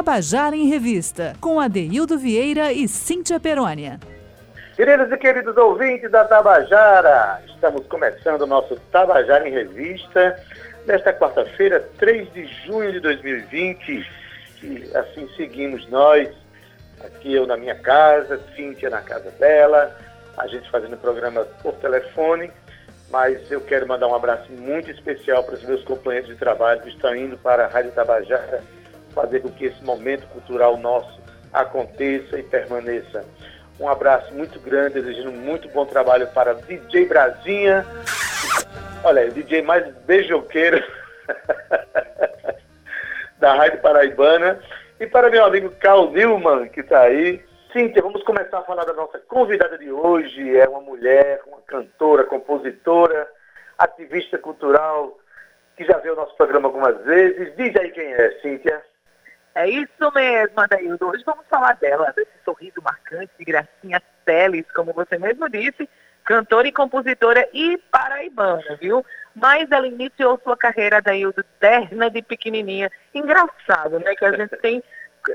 Tabajara em Revista, com Adeildo Vieira e Cíntia Perônia. Queridos e queridos ouvintes da Tabajara, estamos começando o nosso Tabajara em Revista nesta quarta-feira, 3 de junho de 2020. E assim seguimos nós, aqui eu na minha casa, Cíntia na casa dela, a gente fazendo o programa por telefone, mas eu quero mandar um abraço muito especial para os meus companheiros de trabalho que estão indo para a Rádio Tabajara fazer com que esse momento cultural nosso aconteça e permaneça. Um abraço muito grande, desejando muito bom trabalho para DJ Brasinha. Olha, o DJ mais beijoqueiro da Rádio Paraibana. E para meu amigo Carl Newman, que está aí. Cíntia, vamos começar a falar da nossa convidada de hoje. É uma mulher, uma cantora, compositora, ativista cultural, que já veio ao nosso programa algumas vezes. Diz aí quem é, Cíntia. É isso mesmo, Adaildo. Hoje vamos falar dela, desse sorriso marcante de Gracinha Teles, como você mesmo disse, cantora e compositora e paraibana, viu? Mas ela iniciou sua carreira, Adaildo, terna de pequenininha. Engraçado, né? Que a gente tem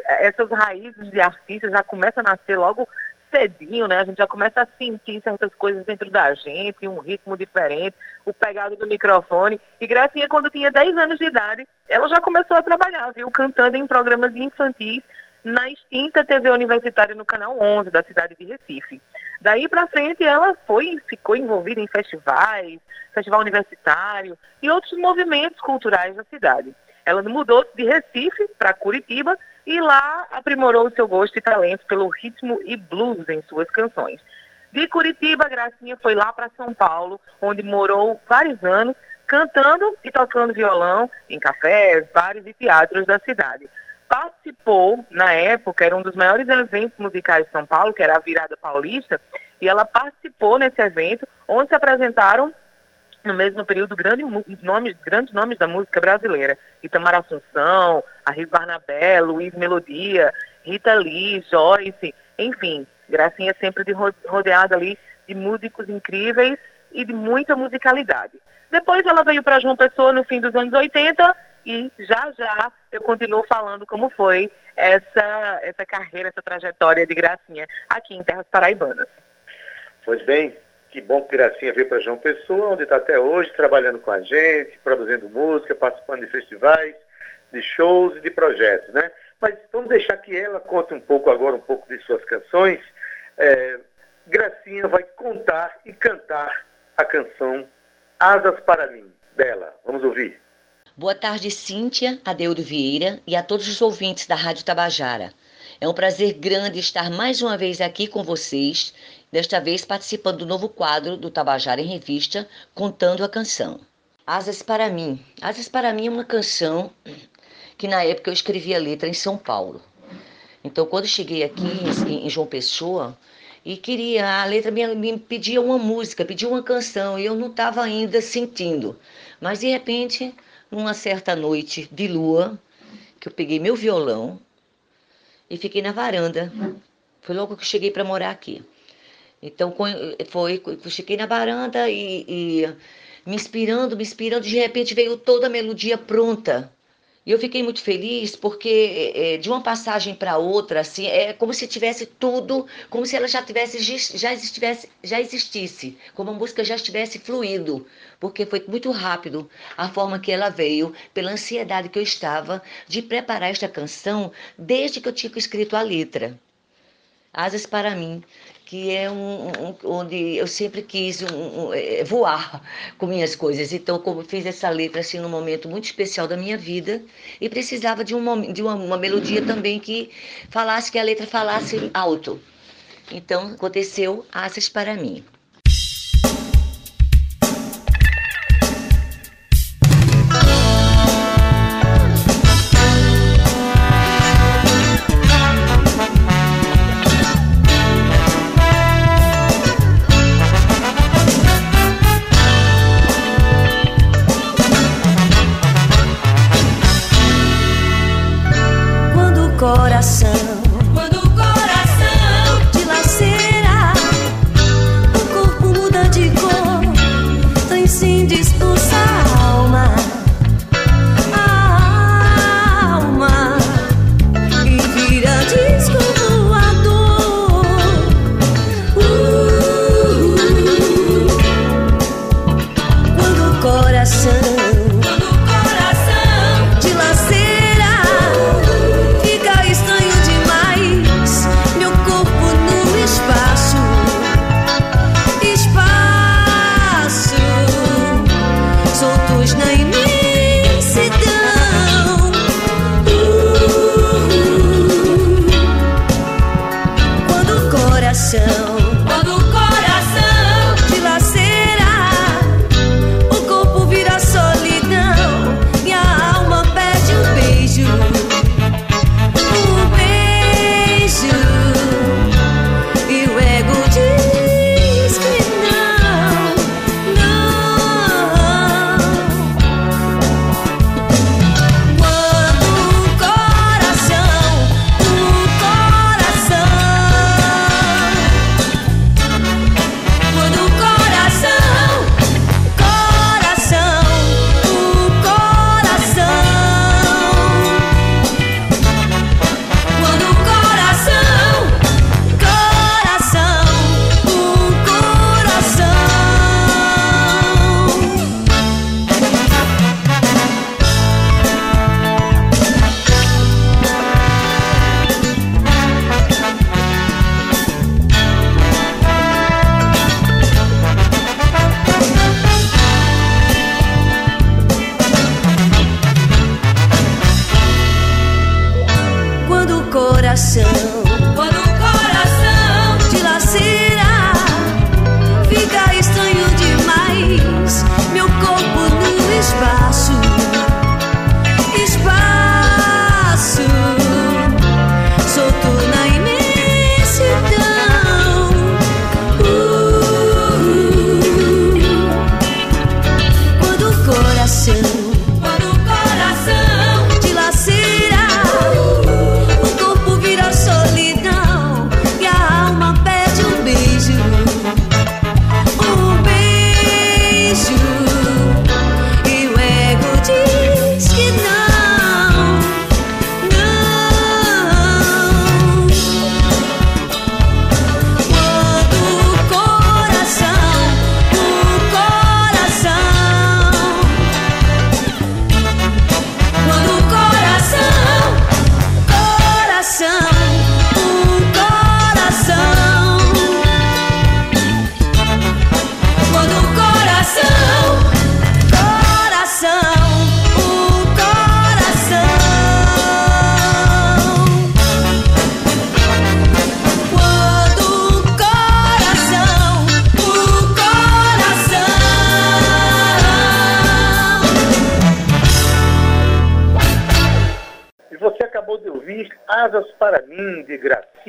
essas raízes de artista já começa a nascer logo cedinho, né? A gente já começa a sentir certas coisas dentro da gente, um ritmo diferente, o pegado do microfone. E Gracinha, quando tinha 10 anos de idade, ela já começou a trabalhar, viu? Cantando em programas infantis na extinta TV Universitária no Canal 11 da cidade de Recife. Daí para frente ela foi ficou envolvida em festivais, festival universitário e outros movimentos culturais da cidade. Ela mudou de Recife para Curitiba e lá aprimorou seu gosto e talento pelo ritmo e blues em suas canções. De Curitiba, Gracinha foi lá para São Paulo, onde morou vários anos, cantando e tocando violão em cafés, bares e teatros da cidade. Participou, na época, era um dos maiores eventos musicais de São Paulo, que era a Virada Paulista, e ela participou nesse evento, onde se apresentaram no mesmo período grandes nomes, grandes nomes da música brasileira. Itamar Assunção, Arris Barnabé, Luiz Melodia, Rita Lee, Joyce, enfim, Gracinha sempre de rodeada ali de músicos incríveis e de muita musicalidade. Depois ela veio para João Pessoa no fim dos anos 80 e já já eu continuo falando como foi essa, essa carreira, essa trajetória de Gracinha aqui em Terras Paraibanas. Pois bem, que bom que Gracinha veio para João Pessoa, onde está até hoje, trabalhando com a gente, produzindo música, participando de festivais, de shows e de projetos, né? Mas vamos deixar que ela conte um pouco agora, um pouco de suas canções. É, Gracinha vai contar e cantar a canção Asas para mim, dela. Vamos ouvir. Boa tarde, Cíntia, Adeudo Vieira e a todos os ouvintes da Rádio Tabajara. É um prazer grande estar mais uma vez aqui com vocês desta vez participando do novo quadro do Tabajara em Revista, contando a canção. Asas para mim. Asas para mim é uma canção que na época eu escrevi a letra em São Paulo. Então, quando cheguei aqui em, João Pessoa, e queria, a letra me, me pedia uma música, pedia uma canção, e eu não estava ainda sentindo. Mas, de repente, numa certa noite de lua, que eu peguei meu violão e fiquei na varanda. Foi logo que cheguei para morar aqui. Então foi, cheguei na varanda e, e me inspirando, me inspirando, de repente veio toda a melodia pronta. E eu fiquei muito feliz porque é, de uma passagem para outra, assim, é como se tivesse tudo, como se ela já tivesse já estivesse, já existisse, como a música já estivesse fluindo, porque foi muito rápido a forma que ela veio, pela ansiedade que eu estava de preparar esta canção desde que eu tinha escrito a letra. Asas para mim que é um, um, onde eu sempre quis um, é, voar com minhas coisas. Então, como fiz essa letra assim num momento muito especial da minha vida e precisava de, um, de uma, uma melodia também que falasse que a letra falasse alto. Então, aconteceu Asas para mim.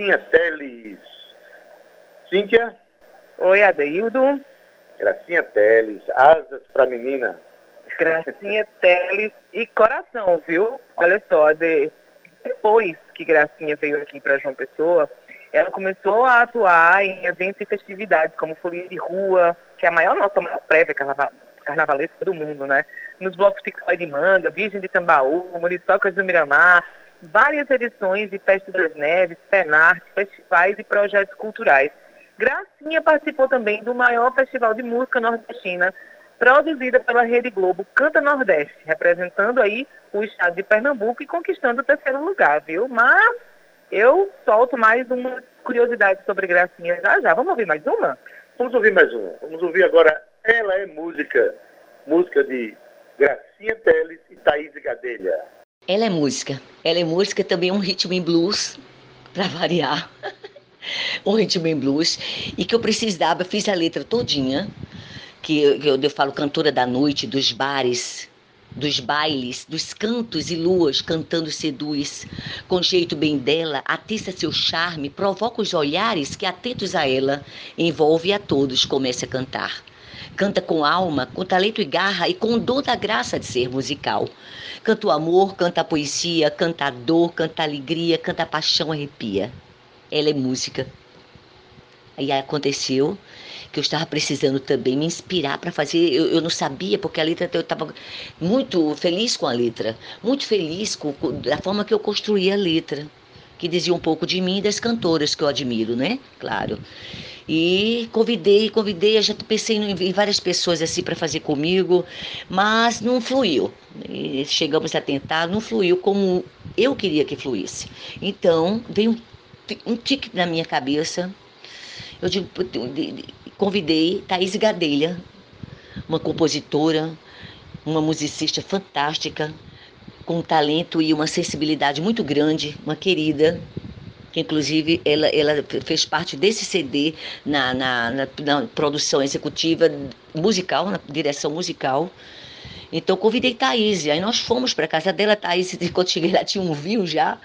Gracinha Teles. Cíntia? Oi, Adeildo. Gracinha Teles, Asas para menina. Gracinha Teles e coração, viu? Olha só, de... depois que Gracinha veio aqui para João Pessoa, ela começou a atuar em eventos e festividades, como Folia de Rua, que é a maior nossa maior prévia carnaval, carnavalesca do mundo, né? Nos blocos de de Manga, Virgem de Tambaú, Muriçocas do Miramar, várias edições de Festa das Neves, Penarte, festivais e projetos culturais. Gracinha participou também do maior festival de música nordestina, produzida pela Rede Globo Canta Nordeste, representando aí o estado de Pernambuco e conquistando o terceiro lugar, viu? Mas eu solto mais uma curiosidade sobre Gracinha já já. Vamos ouvir mais uma? Vamos ouvir mais uma. Vamos ouvir agora Ela é Música, música de Gracinha Teles e Thaís Gadelha. Ela é música. Ela é música também um ritmo em blues, para variar. um ritmo em blues. E que eu precisava, fiz a letra todinha, que eu, eu, eu falo cantora da noite, dos bares, dos bailes, dos cantos e luas cantando seduz, com jeito bem dela, atiça seu charme, provoca os olhares que atentos a ela, envolve a todos, comece a cantar. Canta com alma, com talento e garra e com dor da graça de ser musical. Canta o amor, canta a poesia, canta a dor, canta a alegria, canta a paixão, arrepia. Ela é música. Aí aconteceu que eu estava precisando também me inspirar para fazer. Eu, eu, não sabia, porque a letra eu estava muito feliz com a letra, muito feliz com, com, da forma que eu construí a letra, que dizia um pouco de mim e das cantoras que eu admiro, né? Claro. E convidei, convidei, já pensei em várias pessoas assim para fazer comigo, mas não fluiu. E chegamos a tentar, não fluiu como eu queria que fluísse. Então, veio um, um tique na minha cabeça. Eu digo, convidei Thaís Gadelha, uma compositora, uma musicista fantástica, com um talento e uma sensibilidade muito grande, uma querida, que inclusive ela, ela fez parte desse CD na, na, na, na produção executiva musical, na direção musical. Então convidei Thaís, aí nós fomos para casa dela, Thaís, quando cheguei lá tinha um vinho já.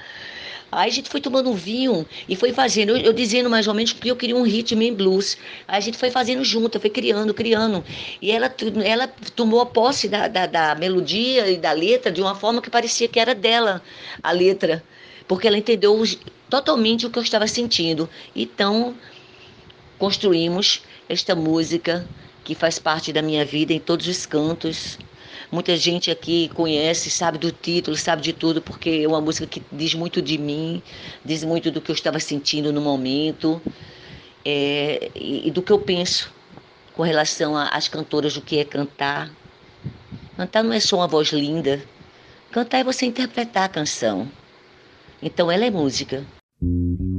Aí a gente foi tomando um vinho e foi fazendo, eu, eu, dizendo mais ou menos que eu queria um ritmo em blues. Aí a gente foi fazendo junto, foi criando, criando. E ela, ela tomou a posse da, da, da melodia e da letra de uma forma que parecia que era dela a letra porque ela entendeu totalmente o que eu estava sentindo. Então, construímos esta música que faz parte da minha vida em todos os cantos. Muita gente aqui conhece, sabe do título, sabe de tudo, porque é uma música que diz muito de mim, diz muito do que eu estava sentindo no momento é, e, e do que eu penso com relação às cantoras do que é cantar. Cantar não é só uma voz linda, cantar é você interpretar a canção. Então ela é música. Acabou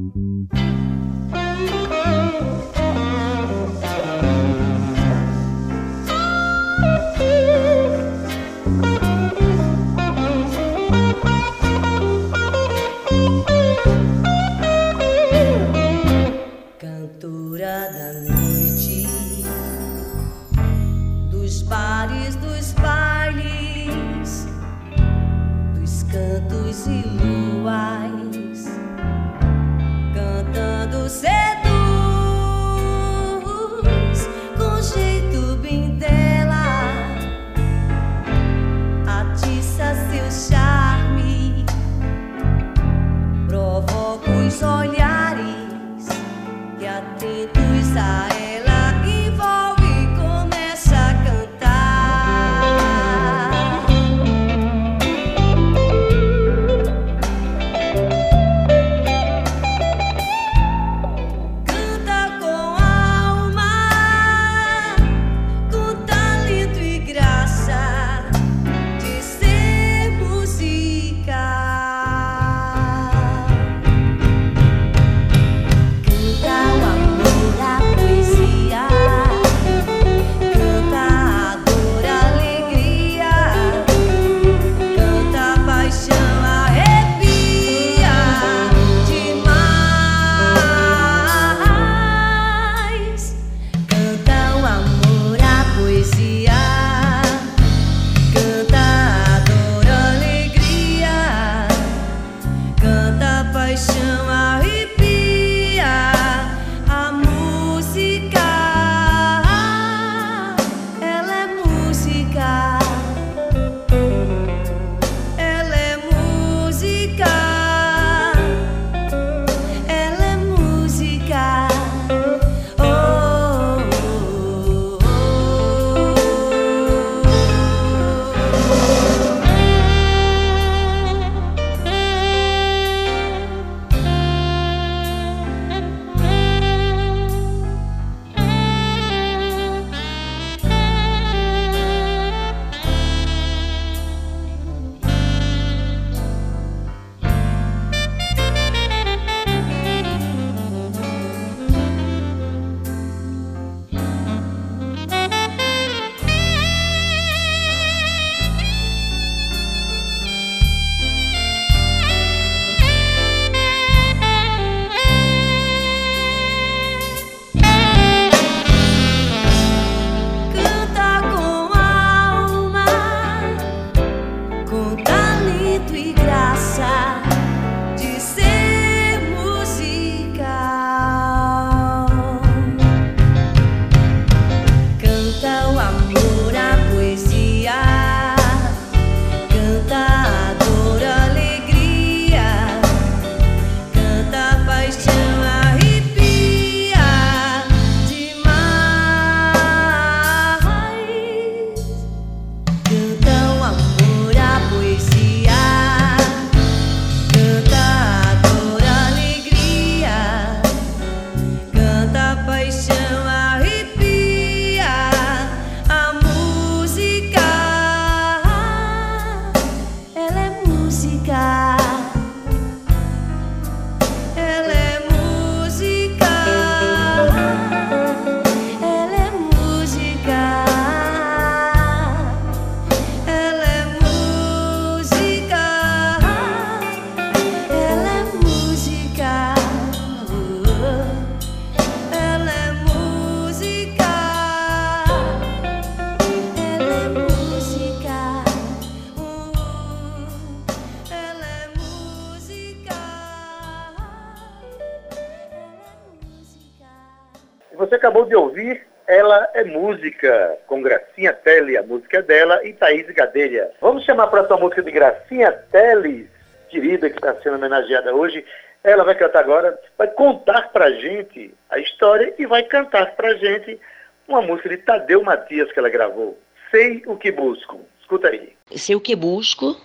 Música, com Gracinha Telle, a música é dela, e Thaís Gadelha. Vamos chamar para a sua música de Gracinha Telle, querida, que está sendo homenageada hoje. Ela vai cantar agora, vai contar para gente a história e vai cantar para gente uma música de Tadeu Matias que ela gravou. Sei o que busco. Escuta aí. Sei o que busco,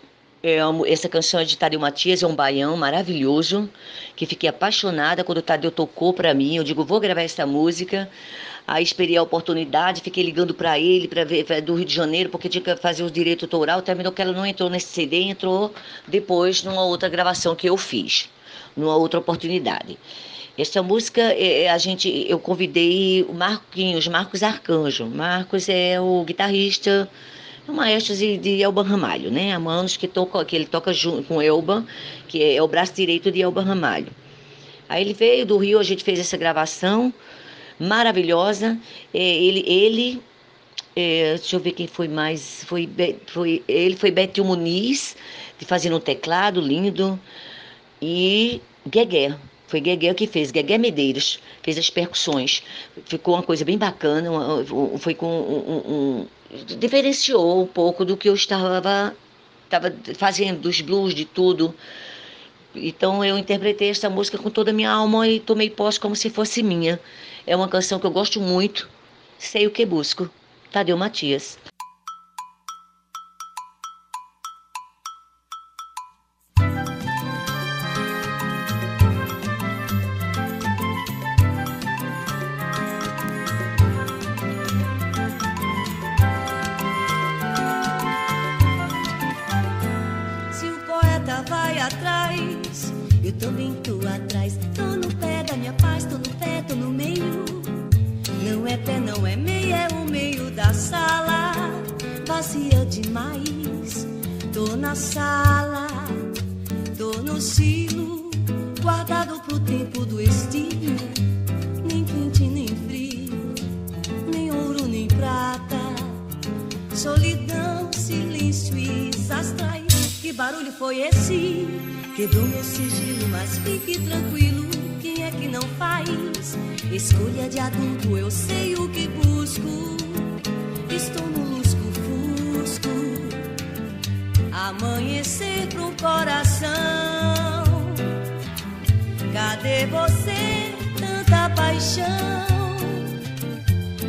essa canção é de Tadeu Matias, é um baião maravilhoso, que fiquei apaixonada quando o Tadeu tocou para mim. Eu digo, vou gravar essa música. Aí esperei a oportunidade, fiquei ligando para ele, para ver do Rio de Janeiro, porque tinha que fazer o direito autoral. Terminou que ela não entrou nesse CD, entrou depois numa outra gravação que eu fiz, numa outra oportunidade. Essa música, é, é, a gente, eu convidei o Marquinhos, Marcos Arcanjo. Marcos é o guitarrista o maestro de, Elba Ramalho, né? Há anos que, toca, que ele toca junto com Elba, que é, é o braço direito de Elba Ramalho. Aí ele veio do Rio, a gente fez essa gravação maravilhosa. É, ele, ele É, deixa eu ver quem foi mais. Foi, foi, ele foi Betinho Muniz, fazia um teclado lindo. E Guegué. Foi Guegué que fez, Guegué Medeiros, fez as percussões. Ficou uma coisa bem bacana, foi com um, um, um, diferenciou um pouco do que eu estava, estava fazendo, dos blues, de tudo. Então eu interpretei essa música com toda a minha alma e tomei posse como se fosse minha. É uma canção que eu gosto muito. Sei o que busco. Tadeu Matias.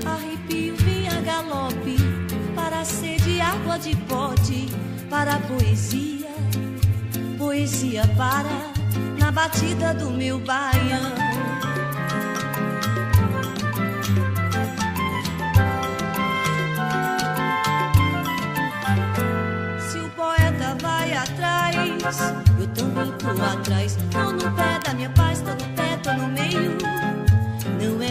Arrepio vinha galope para ser de água de pote, para poesia, poesia para na batida do meu baião. Se o poeta vai atrás, eu também vou atrás. Tô no pé da minha paz, tô no pé, tô no meio.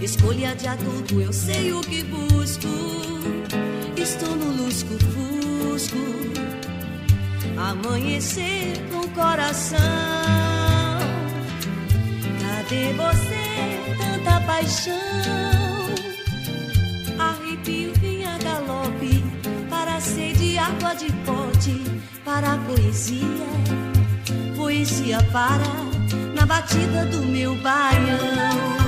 Escolha de adulto, eu sei o que busco. Estou no lusco-fusco. Amanhecer com coração. Cadê você? Tanta paixão. Arrepio vinha galope para ser de água de pote para a poesia, poesia para na batida do meu baião.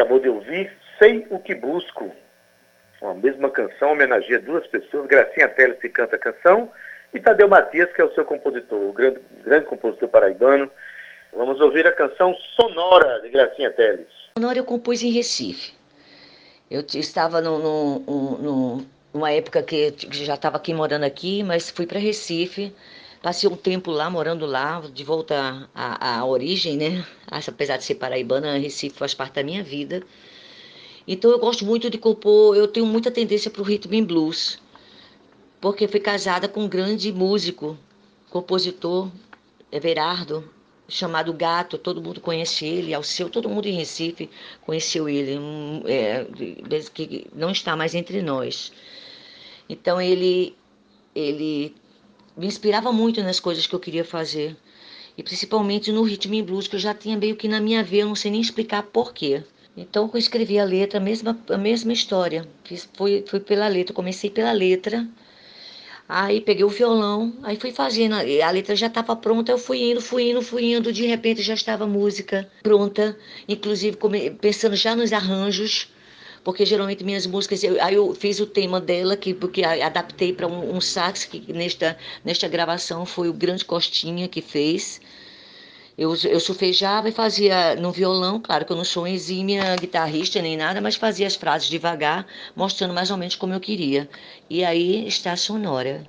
acabou de ouvir Sei o que Busco. Uma mesma canção homenageia duas pessoas, Gracinha Teles que canta a canção e Tadeu Matias, que é o seu compositor, o grande, grande compositor paraibano. Vamos ouvir a canção Sonora de Gracinha Teles. Sonora eu compus em Recife. Eu estava no, no, no, numa época que já estava aqui morando aqui, mas fui para Recife Passei um tempo lá, morando lá, de volta à, à origem, né? Apesar de ser paraibana, Recife faz parte da minha vida. Então eu gosto muito de compor, eu tenho muita tendência para o ritmo em blues, porque fui casada com um grande músico, compositor, Everardo, chamado Gato, todo mundo conhece ele, ao seu, todo mundo em Recife conheceu ele, é, que não está mais entre nós. Então ele, ele me inspirava muito nas coisas que eu queria fazer. E principalmente no ritmo em blues, que eu já tinha meio que na minha veia, eu não sei nem explicar porquê. Então eu escrevi a letra, a mesma, a mesma história. Fiz, fui, fui pela letra, comecei pela letra. Aí peguei o violão, aí fui fazendo. A letra já estava pronta, eu fui indo, fui indo, fui indo. De repente já estava a música pronta, inclusive pensando já nos arranjos porque geralmente minhas músicas, eu, aí eu fiz o tema dela, que, porque adaptei para um, um, sax, que nesta, nesta gravação foi o Grande Costinha que fez. Eu, eu surfejava e fazia no violão, claro que eu não sou exímia guitarrista nem nada, mas fazia as frases devagar, mostrando mais ou menos como eu queria. E aí está a sonora.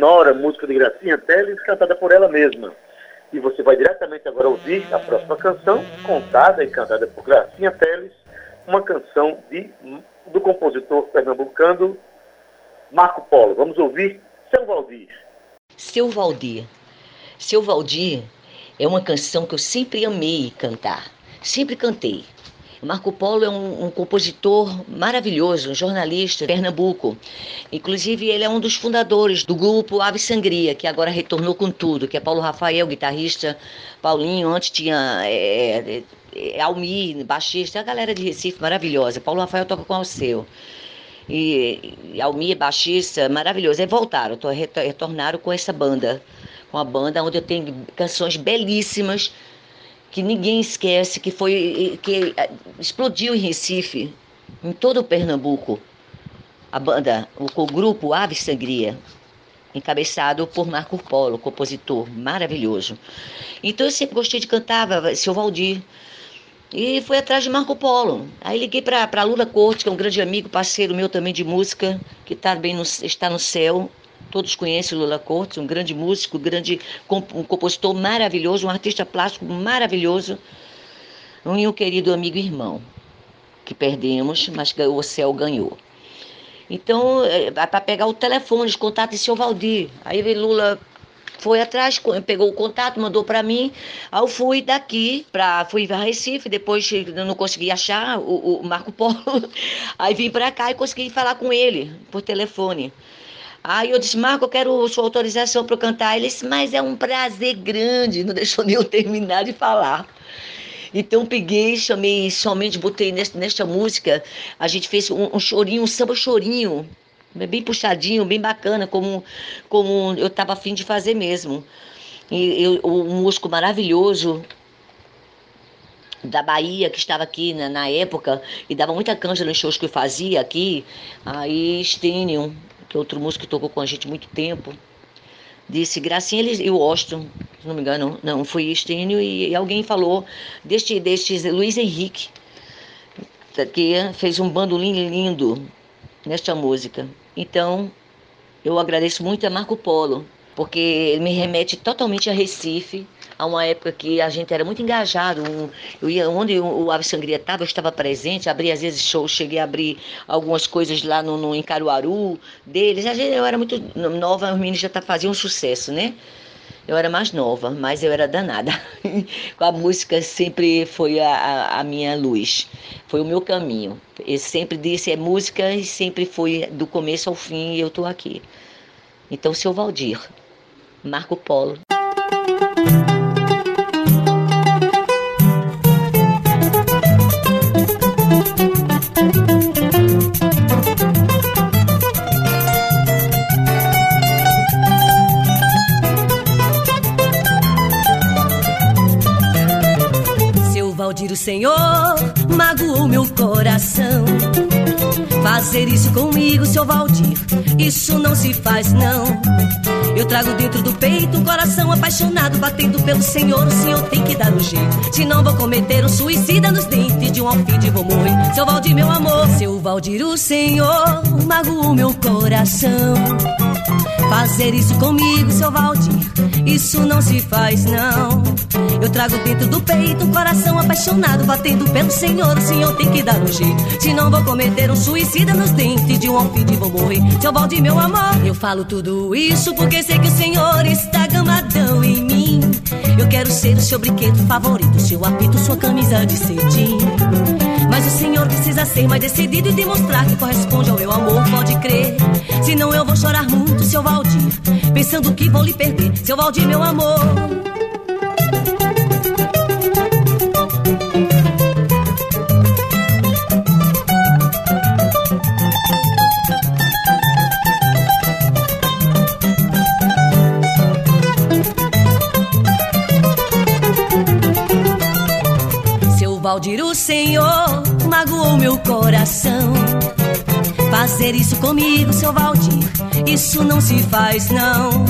Sonora, música de Gracinha Teles, cantada por ela mesma. E você vai diretamente agora ouvir a próxima canção, contada e cantada por Gracinha Teles, uma canção de, do compositor pernambucano Marco Polo. Vamos ouvir Seu Valdir. Seu Valdir. Seu Valdir é uma canção que eu sempre amei cantar. Sempre cantei. Marco Polo é um, um, compositor maravilhoso, um jornalista de Pernambuco. Inclusive, ele é um dos fundadores do grupo Ave Sangria, que agora retornou com tudo, que é Paulo Rafael, guitarrista, Paulinho, antes tinha é, é, é baixista, a galera de Recife maravilhosa. Paulo Rafael toca com o Alceu. E, e Almir, baixista, maravilhoso. Aí voltaram, retornaram com essa banda, com a banda onde eu tenho canções belíssimas que ninguém esquece, que foi que eh, explodiu em Recife, em todo o Pernambuco. A banda, o, grupo Ave Sangria, encabeçado por Marco Polo, compositor maravilhoso. Então eu sempre gostei de cantar, seu Valdir. E fui atrás de Marco Polo. Aí liguei para Lula Corte, que é um grande amigo, parceiro meu também de música, que tá bem no, está no céu, Todos conhecem Lula Cortes, um grande músico, grande um compositor maravilhoso, um artista plástico maravilhoso. Um, um querido amigo e irmão, que perdemos, mas o céu ganhou. Então, é, para pegar o telefone, os contatos de seu Valdir. Aí Lula foi atrás, pegou o contato, mandou para mim. Aí eu fui daqui para fui para Recife, depois não consegui achar o, o Marco Polo. Aí vim para cá e consegui falar com ele por telefone. Aí eu disse, Marco, eu quero sua autorização para cantar. Ele disse, mas é um prazer grande. Não deixou nem eu terminar de falar. Então peguei, chamei, somente botei nesta, nesta música, a gente fez um, um chorinho, um samba chorinho, bem puxadinho, bem bacana, como, como eu estava afim de fazer mesmo. E eu, um músico maravilhoso, da Bahia, que estava aqui na, na, época, e dava muita canja nos shows que eu fazia aqui, aí Stênio, que é outro músico que tocou com a gente muito tempo, disse Gracinha e o Austin, se não me engano, não, foi Estênio, e, e alguém falou deste, deste Luiz Henrique, que fez um bandolim lindo nesta música. Então, eu agradeço muito a Marco Polo, porque ele me remete totalmente a Recife, a uma época que a gente era muito engajado. eu ia onde o Ave Sangria estava, eu estava presente, abri às vezes shows, cheguei a abrir algumas coisas lá no, no em Caruaru deles. A gente, eu era muito nova, os meninos já tá, faziam um sucesso, né? Eu era mais nova, mas eu era danada. A música sempre foi a, a, a, minha luz, foi o meu caminho. Eu sempre disse é música e sempre foi do começo ao fim e eu estou aqui. Então, seu Valdir, Marco Polo. Valdir, o Senhor magoou meu coração. Fazer isso comigo, seu Valdir, isso não se faz não. Eu trago dentro do peito um coração apaixonado, batendo pelo Senhor. O Senhor tem que dar um jeito. Se não vou cometer um suicida nos dentes de um alfide, vou morrer. Seu Valdir, meu amor, seu Valdir, o Senhor magoou meu coração. Fazer isso comigo, seu Valdir, isso não se faz não. Eu trago dentro do peito um coração apaixonado, batendo pelo Senhor. O Senhor tem que dar um jeito. Se não vou cometer um suicida nos dentes de um alfide, vou morrer. Seu Valdir, meu amor, eu falo tudo isso porque sei que o Senhor está gamadão em mim. Eu quero ser o seu brinquedo favorito, seu apito, sua camisa de cetim. Mas o senhor precisa ser mais decidido e demonstrar que corresponde ao meu amor, pode crer. Senão eu vou chorar muito, seu Valdir, pensando que vou lhe perder, seu Valdir, meu amor. Valdir, o Senhor magoou meu coração. Fazer isso comigo, seu Valdir, isso não se faz não.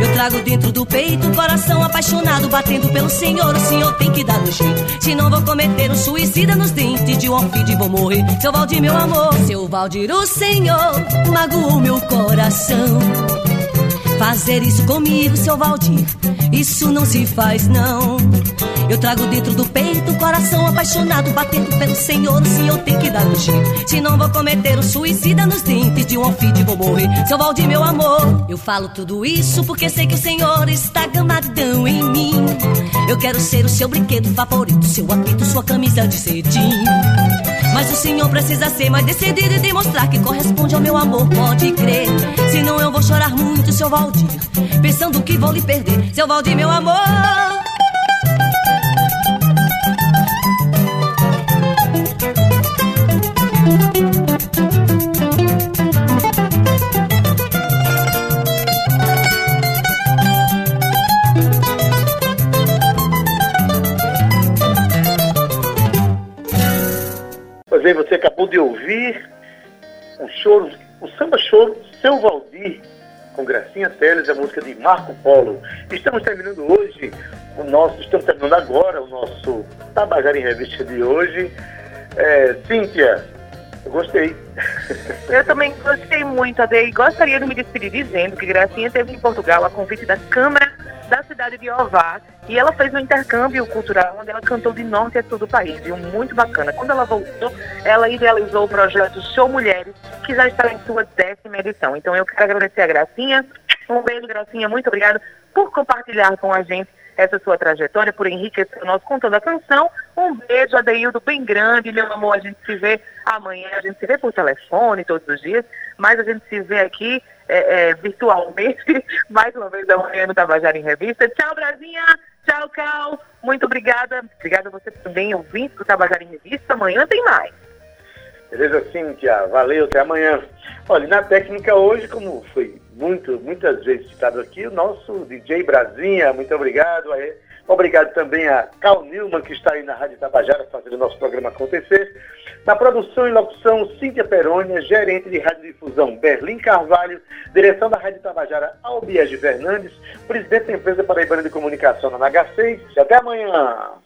Eu trago dentro do peito um coração apaixonado, batendo pelo Senhor. O Senhor tem que dar um jeito. Se não vou cometer um suicida nos dentes de um alfide, vou morrer. Seu Valdir, meu amor, seu Valdir, o Senhor magoou meu coração. fazer isso comigo, seu Valdir. Isso não se faz, não. Eu trago dentro do peito o coração apaixonado, batendo pelo Senhor. Se eu tenho que dar um jeito, se não vou cometer o suicida nos dentes de um alfide, vou morrer. Seu Valdir, meu amor, eu falo tudo isso porque sei que o Senhor está gamadão em mim. Eu quero ser o seu brinquedo favorito, seu apito, sua camisa de cetim. Mas o senhor precisa ser mais decidido e demonstrar que corresponde ao meu amor, pode crer. Senão eu vou chorar muito, seu Valdir, pensando que vou lhe perder. Seu Valdir, meu amor. Ouvir o choro, o samba choro Seu Valdir, com Gracinha Teles, a música de Marco Polo. Estamos terminando hoje o nosso, estamos terminando agora o nosso Tabajara em Revista de hoje. É, Cíntia, eu gostei. Eu também gostei muito, Ade, e gostaria de me despedir dizendo que Gracinha teve em Portugal a convite da Câmara da cidade de Ovar e ela fez um intercâmbio cultural onde ela cantou de norte a sul do país, viu? Muito bacana. Quando ela voltou, ela idealizou o projeto Show Mulheres, que já está em sua décima edição. Então eu quero agradecer a Gracinha. Um beijo, Gracinha. Muito obrigada por compartilhar com a gente essa sua trajetória, por enriquecer o nosso contando a canção. Um beijo, Adeildo, bem grande, meu amor. A gente se vê amanhã, a gente se vê por telefone todos os dias, mas a gente se vê aqui é, é, virtualmente, mais uma vez amanhã no Tabajara em Revista. Tchau, Brasinha! Tchau, Cal! Muito obrigada. Obrigada a você também, ouvinte do Tabajara em Revista. Amanhã tem mais. Beleza, Cíntia. Valeu, até amanhã. Olha, na técnica hoje, como foi muito, muitas vezes citado aqui, o nosso DJ Brasinha, muito obrigado. Obrigado também a Cal Nilman, que está aí na Rádio Tabajara fazendo o nosso programa acontecer. Na produção e locução, Cíntia Perônia, gerente de radiodifusão Berlim Carvalho, direção da Rádio Tabajara Albiege Fernandes, presidente da empresa Paraibana de Comunicação na NH6. Até amanhã!